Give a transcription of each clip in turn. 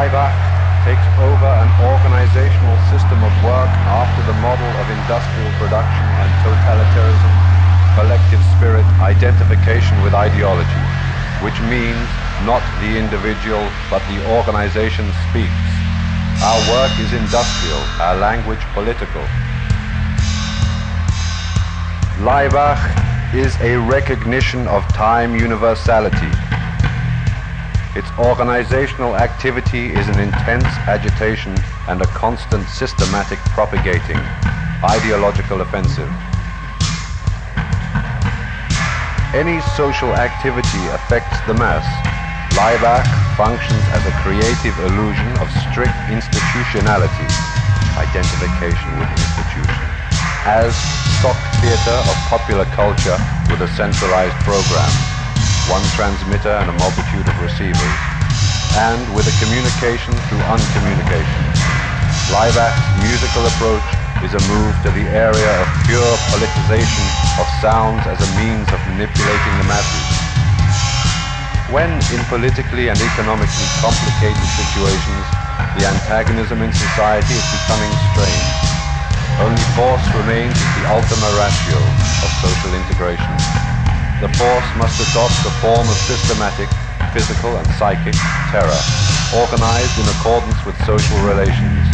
Laibach takes over an organizational system of work after the model of industrial production and totalitarianism, collective spirit, identification with ideology, which means not the individual but the organization speaks. Our work is industrial, our language political. Laibach is a recognition of time universality. Its organizational activity is an intense agitation and a constant systematic propagating, ideological offensive. Any social activity affects the mass. Laibach functions as a creative illusion of strict institutionality, identification with institution, as stock theater of popular culture with a centralized program, one transmitter and a multitude of receivers, and with a communication through uncommunication. Laibach's musical approach is a move to the area of pure politicization of sounds as a means of manipulating the masses. When in politically and economically complicated situations, the antagonism in society is becoming strained. Only force remains as the ultima ratio of social integration. The force must adopt the form of systematic, physical and psychic terror, organized in accordance with social relations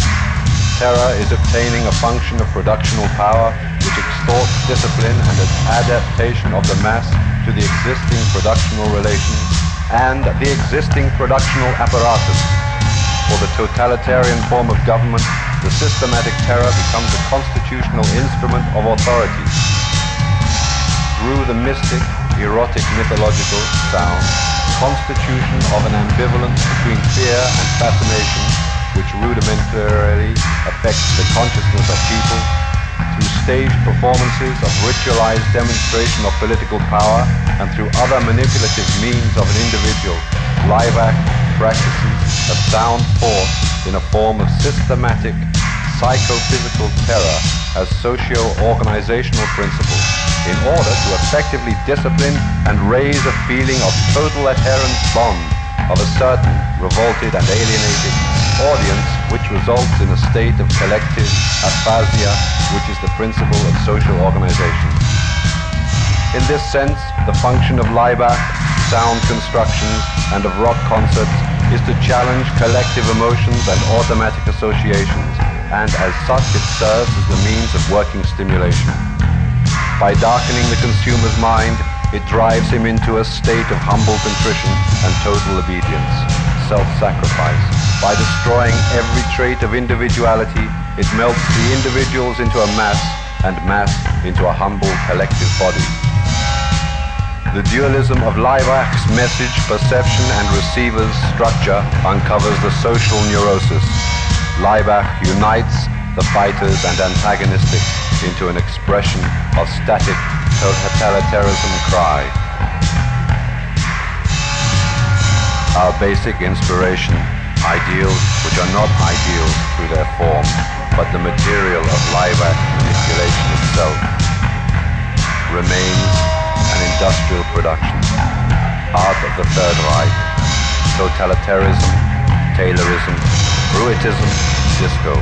terror is obtaining a function of productional power which extorts discipline and adaptation of the mass to the existing productional relations and the existing productional apparatus. For the totalitarian form of government, the systematic terror becomes a constitutional instrument of authority. Through the mystic, erotic, mythological sound, constitution of an ambivalence between fear and fascination which rudimentarily affects the consciousness of people through staged performances of ritualized demonstration of political power and through other manipulative means of an individual, live act practices a sound force in a form of systematic psychophysical terror as socio-organizational principles in order to effectively discipline and raise a feeling of total adherence bond of a certain revolted and alienated audience which results in a state of collective aphasia which is the principle of social organization. In this sense, the function of Laibach, sound constructions, and of rock concerts is to challenge collective emotions and automatic associations, and as such it serves as the means of working stimulation. By darkening the consumer's mind, it drives him into a state of humble contrition and total obedience, self-sacrifice. By destroying every trait of individuality, it melts the individuals into a mass and mass into a humble collective body. The dualism of Laibach's message, perception and receiver's structure uncovers the social neurosis. Laibach unites the fighters and antagonistics into an expression of static totalitarianism cry. Our basic inspiration, ideals which are not ideals through their form, but the material of Laibach manipulation itself, remains an industrial production, art of the Third Reich, totalitarianism, Taylorism, Bruitism, disco.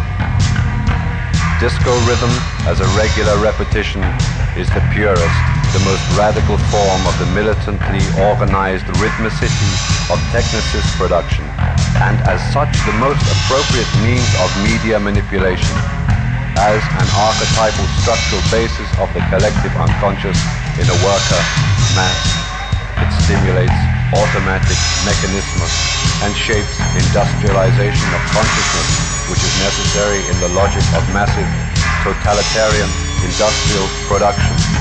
Disco rhythm as a regular repetition is the purest, the most radical form of the militantly organized rhythmicity of technicist production, and as such the most appropriate means of media manipulation, as an archetypal structural basis of the collective unconscious in a worker mass. It stimulates automatic mechanism and shapes industrialization of consciousness, which is necessary in the logic of massive totalitarian industrial production.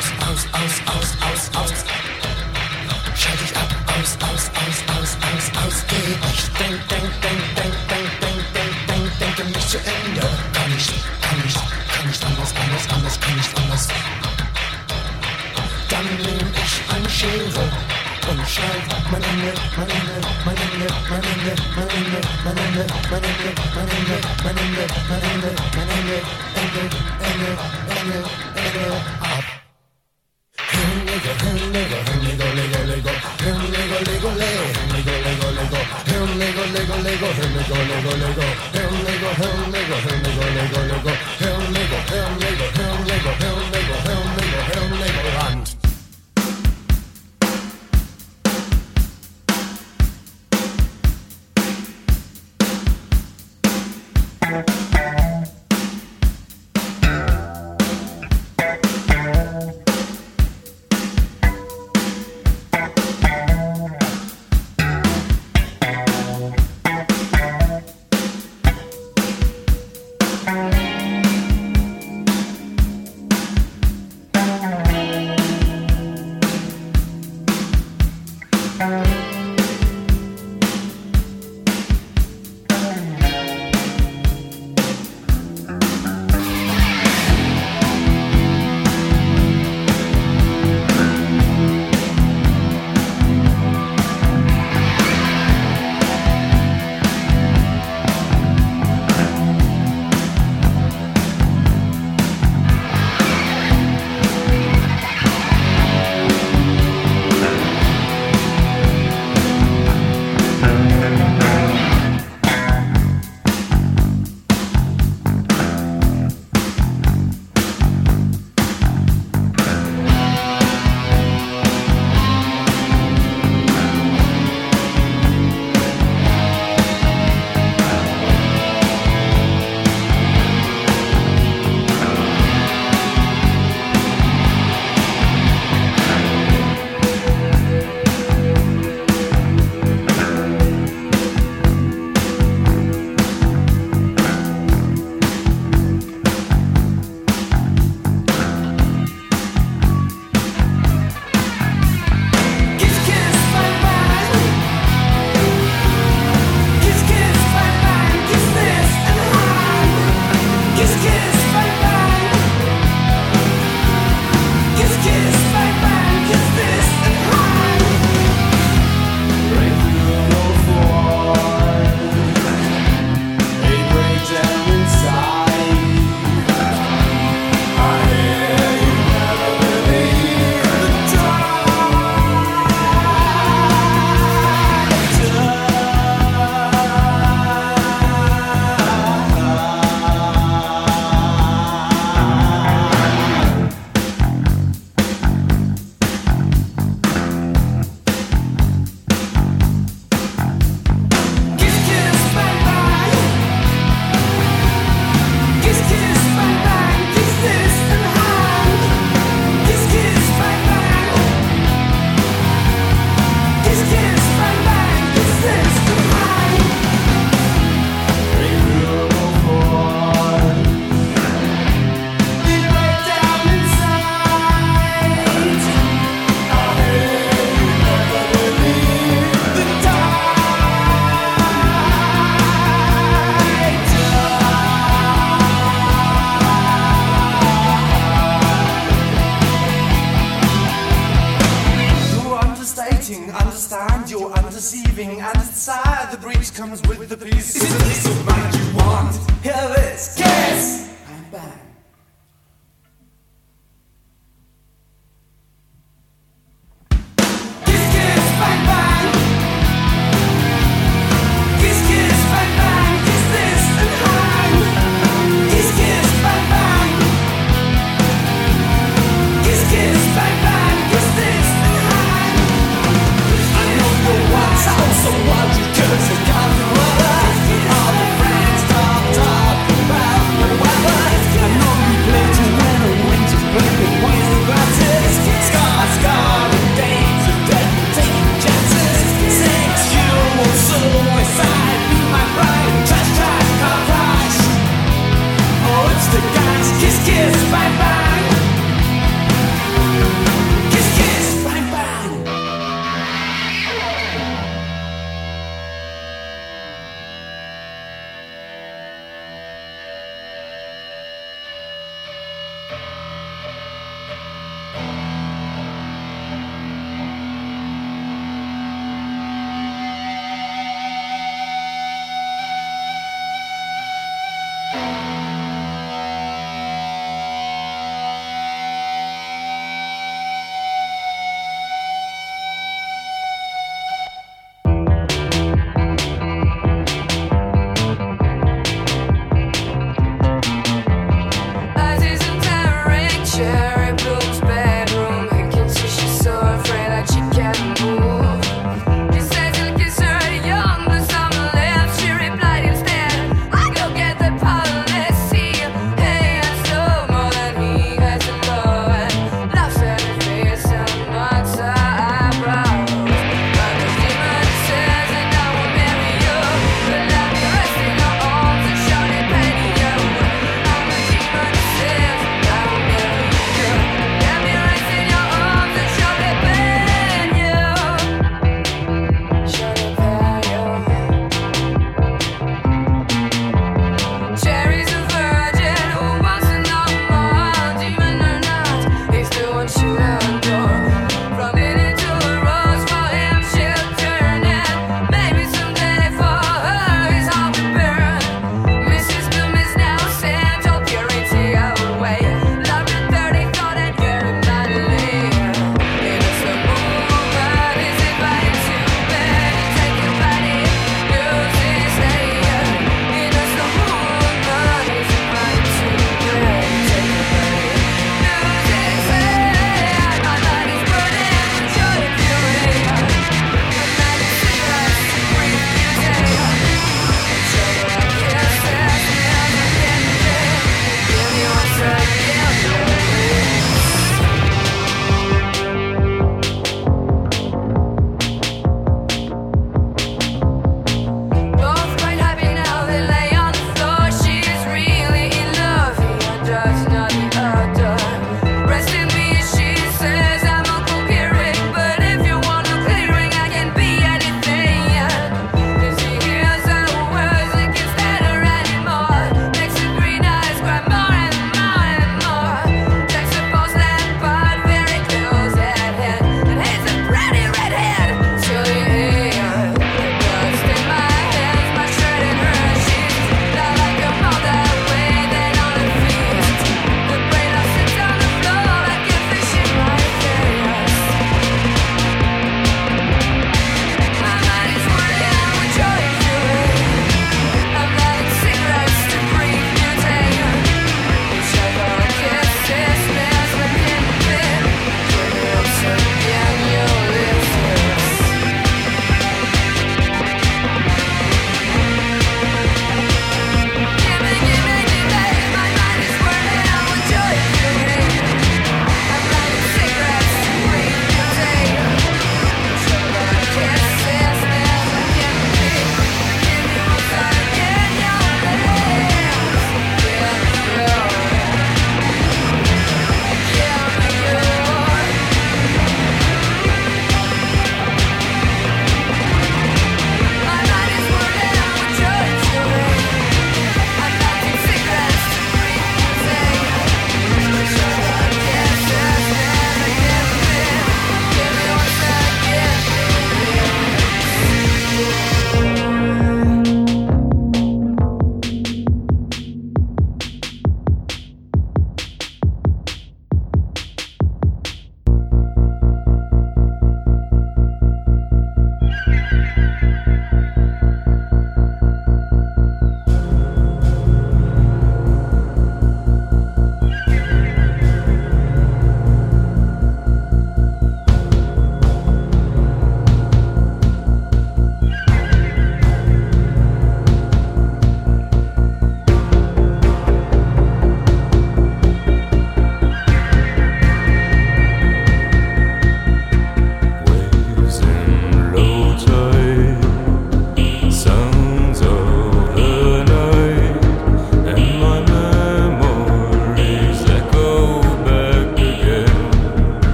aus, aus, aus, aus, aus, aus. Schalt ich ab, aus, aus, aus, aus, aus, aus. Geh ich denk, denk, denk, denk, denk, denk, denk, denk, denke mich zu Ende. Kann ich, kann ich, kann ich anders, anders, anders, kann ich anders. Dann nehm ich eine Schere und schneid mein Ende, mein Ende, mein Ende, mein Ende, mein Ende, mein Ende, mein Ende, mein Ende, mein Ende, mein Ende, mein Ende, Ende, Ende, Ende, Ende, Ende, ab.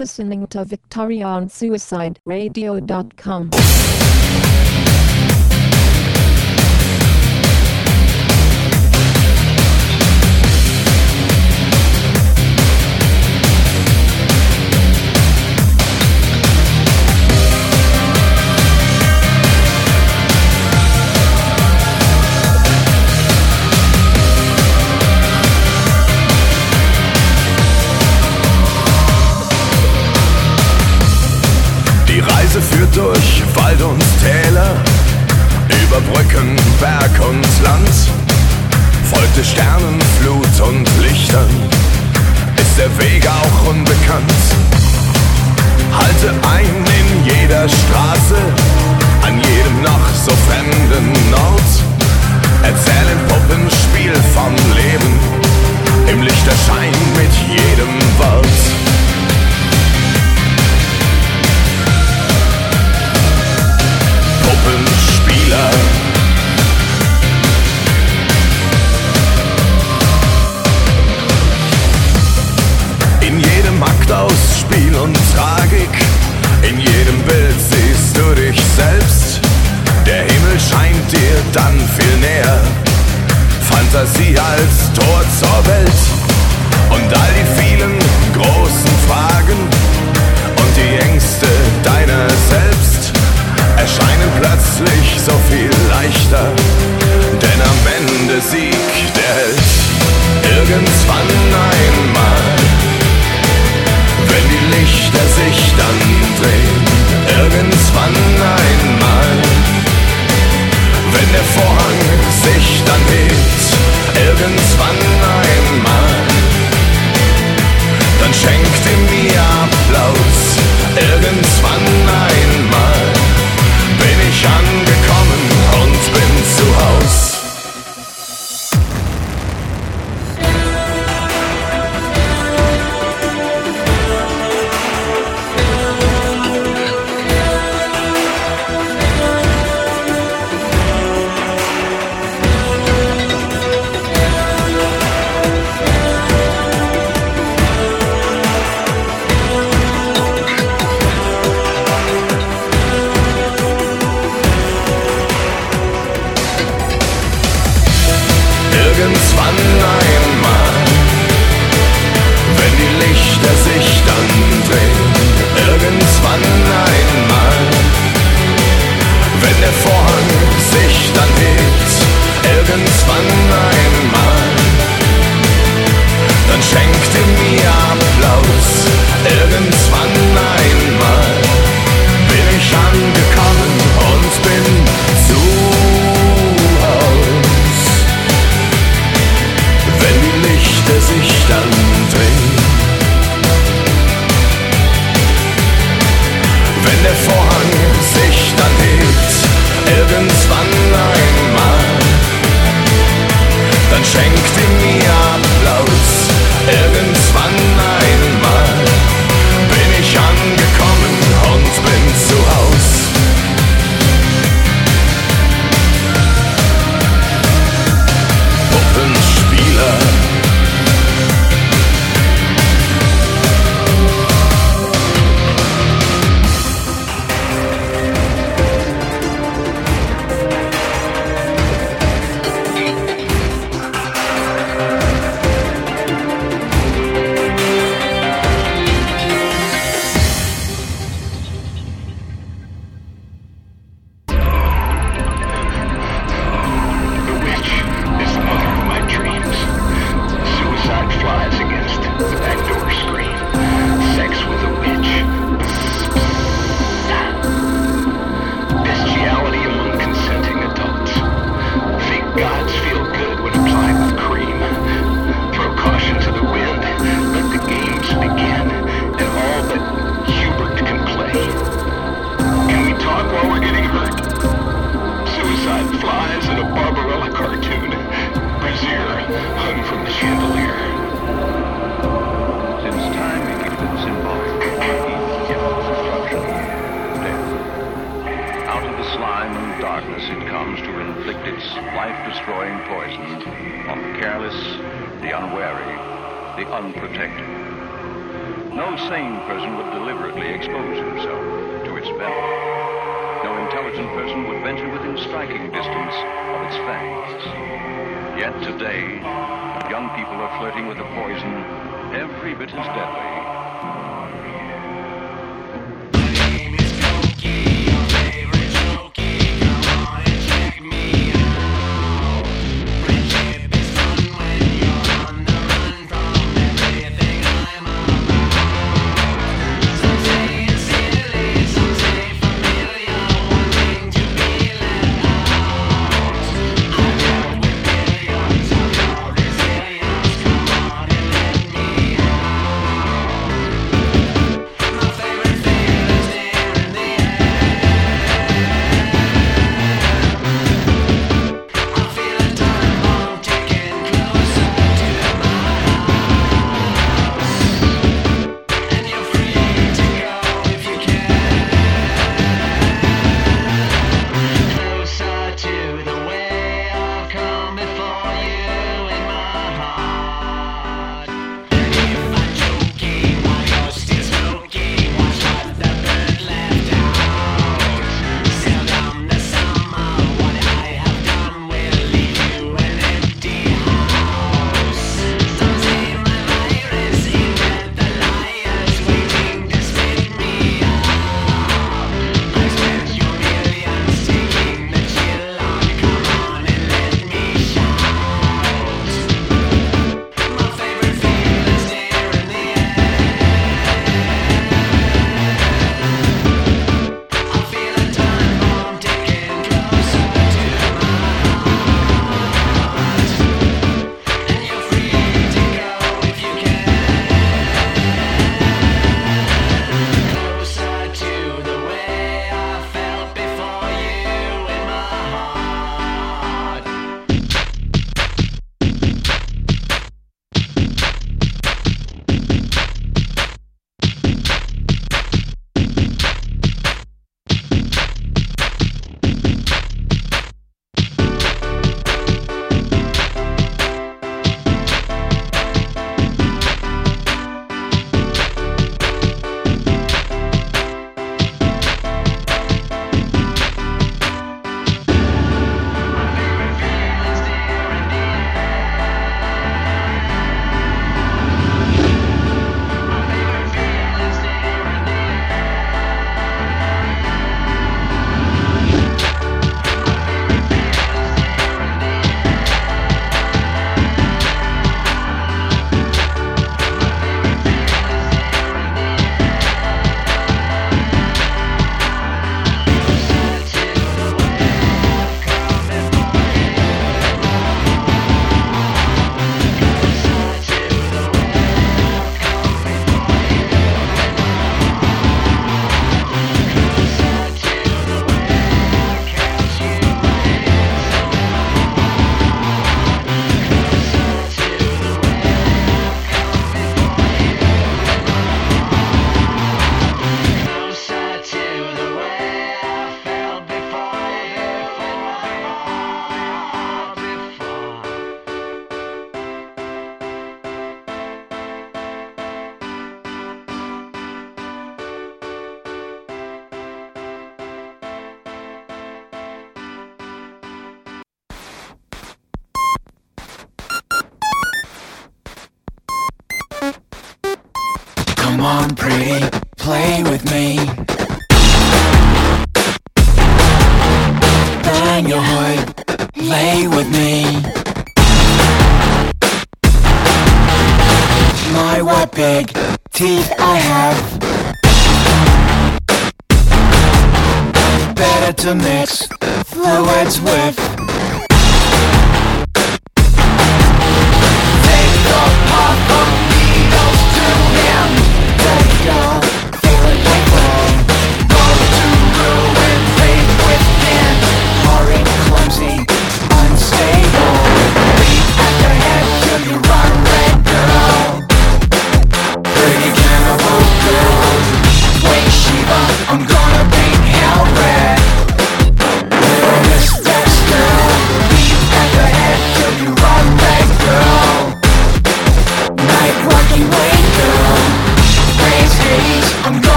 listening to Victoria durch Wald und Täler, über Brücken, Berg und Land, folgte Sternen, Flut und Lichtern, ist der Weg auch unbekannt. Halte ein in jeder Straße, an jedem noch so fremden Ort, erzählen Puppenspiel vom Leben, im Lichterschein mit jedem Wort. Spieler. In jedem Akt aus Spiel und Tragik, in jedem Bild siehst du dich selbst. Der Himmel scheint dir dann viel näher. Fantasie als Tor the unwary, the unprotected. No sane person would deliberately expose himself to its venom. No intelligent person would venture within striking distance of its fangs. Yet today, young people are flirting with a poison every bit as deadly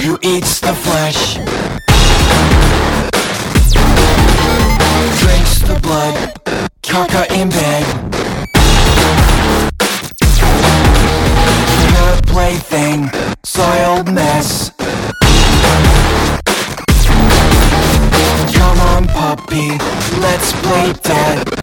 who eats the flesh, drinks the blood, caca in bed. Her plaything, soiled mess. Come on, puppy, let's play dead.